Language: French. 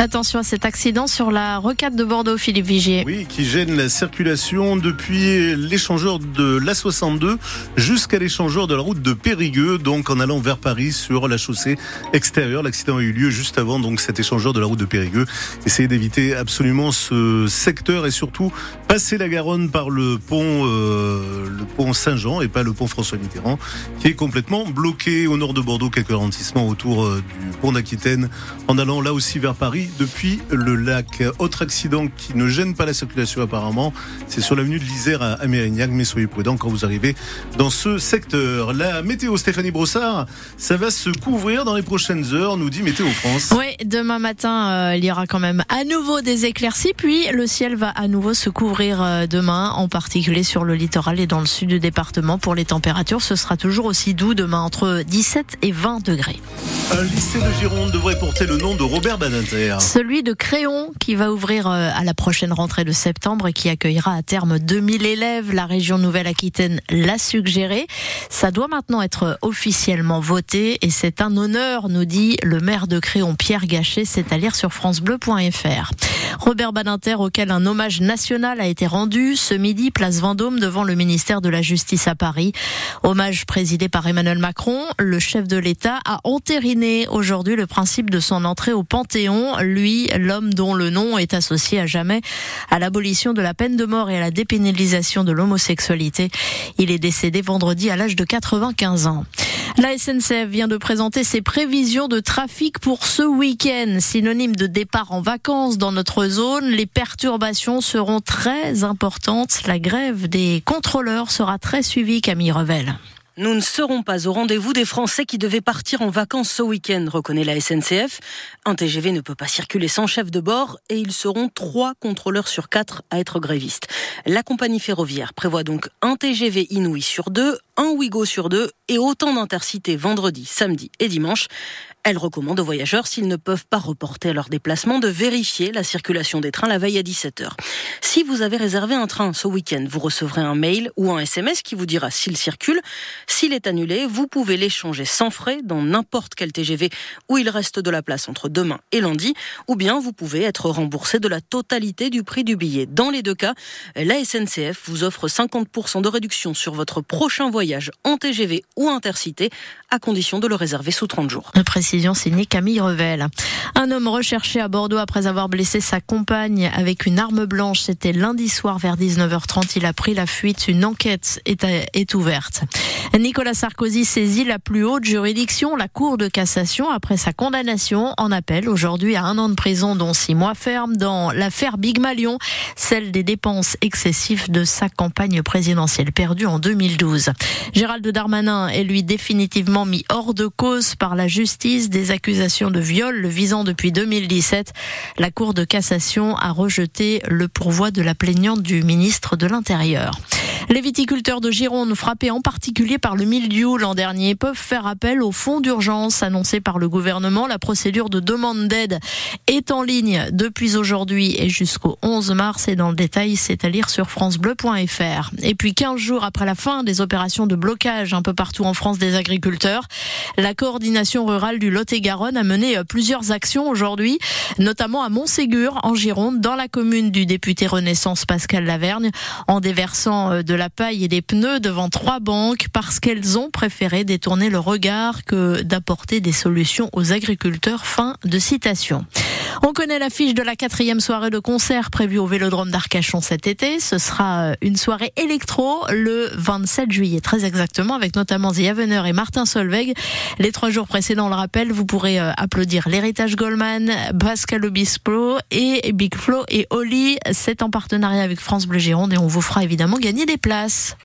Attention à cet accident sur la rocade de Bordeaux, Philippe Vigier. Oui, qui gêne la circulation depuis l'échangeur de l'A62 jusqu'à l'échangeur de la route de Périgueux, donc en allant vers Paris sur la chaussée extérieure. L'accident a eu lieu juste avant donc cet échangeur de la route de Périgueux. Essayez d'éviter absolument ce secteur et surtout passer la Garonne par le pont, euh, le pont Saint-Jean et pas le pont François Mitterrand, qui est complètement bloqué au nord de Bordeaux, quelques ralentissements autour euh, du pont d'Aquitaine, en allant là aussi vers Paris depuis le lac. Autre accident qui ne gêne pas la circulation apparemment, c'est sur l'avenue de l'Isère à Mérignac, mais soyez prudents quand vous arrivez dans ce secteur. La météo, Stéphanie Brossard, ça va se couvrir dans les prochaines heures, nous dit Météo France. Oui, demain matin, euh, il y aura quand même à nouveau des éclaircies, puis le ciel va à nouveau se couvrir euh, demain, en particulier sur le littoral et dans le sud du département. Pour les températures, ce sera toujours aussi doux demain, entre 17 et 20 degrés. Un lycée de Gironde devrait porter le nom de Robert Badinter. Celui de Créon qui va ouvrir euh, à la prochaine rentrée de septembre et qui accueillera à terme 2000 élèves. La région Nouvelle-Aquitaine l'a suggéré. Ça doit maintenant être officiellement voté et c'est un honneur, nous dit le maire de Créon, Pierre Gachet. C'est à lire sur francebleu.fr. Robert Badinter, auquel un hommage national a été rendu ce midi, place Vendôme, devant le ministère de la Justice à Paris. Hommage présidé par Emmanuel Macron. Le chef de l'État a entériné aujourd'hui le principe de son entrée au Panthéon. Lui, l'homme dont le nom est associé à jamais à l'abolition de la peine de mort et à la dépénalisation de l'homosexualité. Il est décédé vendredi à l'âge de 95 ans. La SNCF vient de présenter ses prévisions de trafic pour ce week-end. Synonyme de départ en vacances dans notre zone, les perturbations seront très importantes. La grève des contrôleurs sera très suivie, Camille Revel. Nous ne serons pas au rendez-vous des Français qui devaient partir en vacances ce week-end, reconnaît la SNCF. Un TGV ne peut pas circuler sans chef de bord et ils seront trois contrôleurs sur quatre à être grévistes. La compagnie ferroviaire prévoit donc un TGV Inouï sur deux, un Ouigo sur deux et autant d'intercités vendredi, samedi et dimanche. Elle recommande aux voyageurs, s'ils ne peuvent pas reporter leur déplacement, de vérifier la circulation des trains la veille à 17h. Si vous avez réservé un train ce week-end, vous recevrez un mail ou un SMS qui vous dira s'il circule. S'il est annulé, vous pouvez l'échanger sans frais dans n'importe quel TGV où il reste de la place entre demain et lundi, ou bien vous pouvez être remboursé de la totalité du prix du billet. Dans les deux cas, la SNCF vous offre 50% de réduction sur votre prochain voyage en TGV ou intercité, à condition de le réserver sous 30 jours précision signée Camille Revel. Un homme recherché à Bordeaux après avoir blessé sa compagne avec une arme blanche. C'était lundi soir vers 19h30. Il a pris la fuite. Une enquête est, est ouverte. Nicolas Sarkozy saisit la plus haute juridiction, la Cour de cassation, après sa condamnation en appel aujourd'hui à un an de prison, dont six mois ferme, dans l'affaire Big Malion, celle des dépenses excessives de sa campagne présidentielle perdue en 2012. Gérald Darmanin est lui définitivement mis hors de cause par la justice des accusations de viol le visant depuis 2017. La Cour de cassation a rejeté le pourvoi de la plaignante du ministre de l'Intérieur. Les viticulteurs de Gironde, frappés en particulier par le mildiou l'an dernier, peuvent faire appel au fonds d'urgence annoncé par le gouvernement. La procédure de demande d'aide est en ligne depuis aujourd'hui et jusqu'au 11 mars. Et dans le détail, c'est à lire sur francebleu.fr. Et puis 15 jours après la fin des opérations de blocage un peu partout en France des agriculteurs, la coordination rurale du Lot-et-Garonne a mené plusieurs actions aujourd'hui, notamment à Montségur, en Gironde, dans la commune du député Renaissance Pascal Lavergne, en déversant euh, de la paille et des pneus devant trois banques parce qu'elles ont préféré détourner le regard que d'apporter des solutions aux agriculteurs. Fin de citation. On connaît l'affiche de la quatrième soirée de concert prévue au Vélodrome d'Arcachon cet été. Ce sera euh, une soirée électro le 27 juillet, très exactement, avec notamment The et Martin Solveig. Les trois jours précédents, le rappelle, vous pourrez euh, applaudir l'héritage Goldman, Pascal Obispo et Big Flo et Oli. C'est en partenariat avec France Bleu Gironde et on vous fera évidemment gagner des places.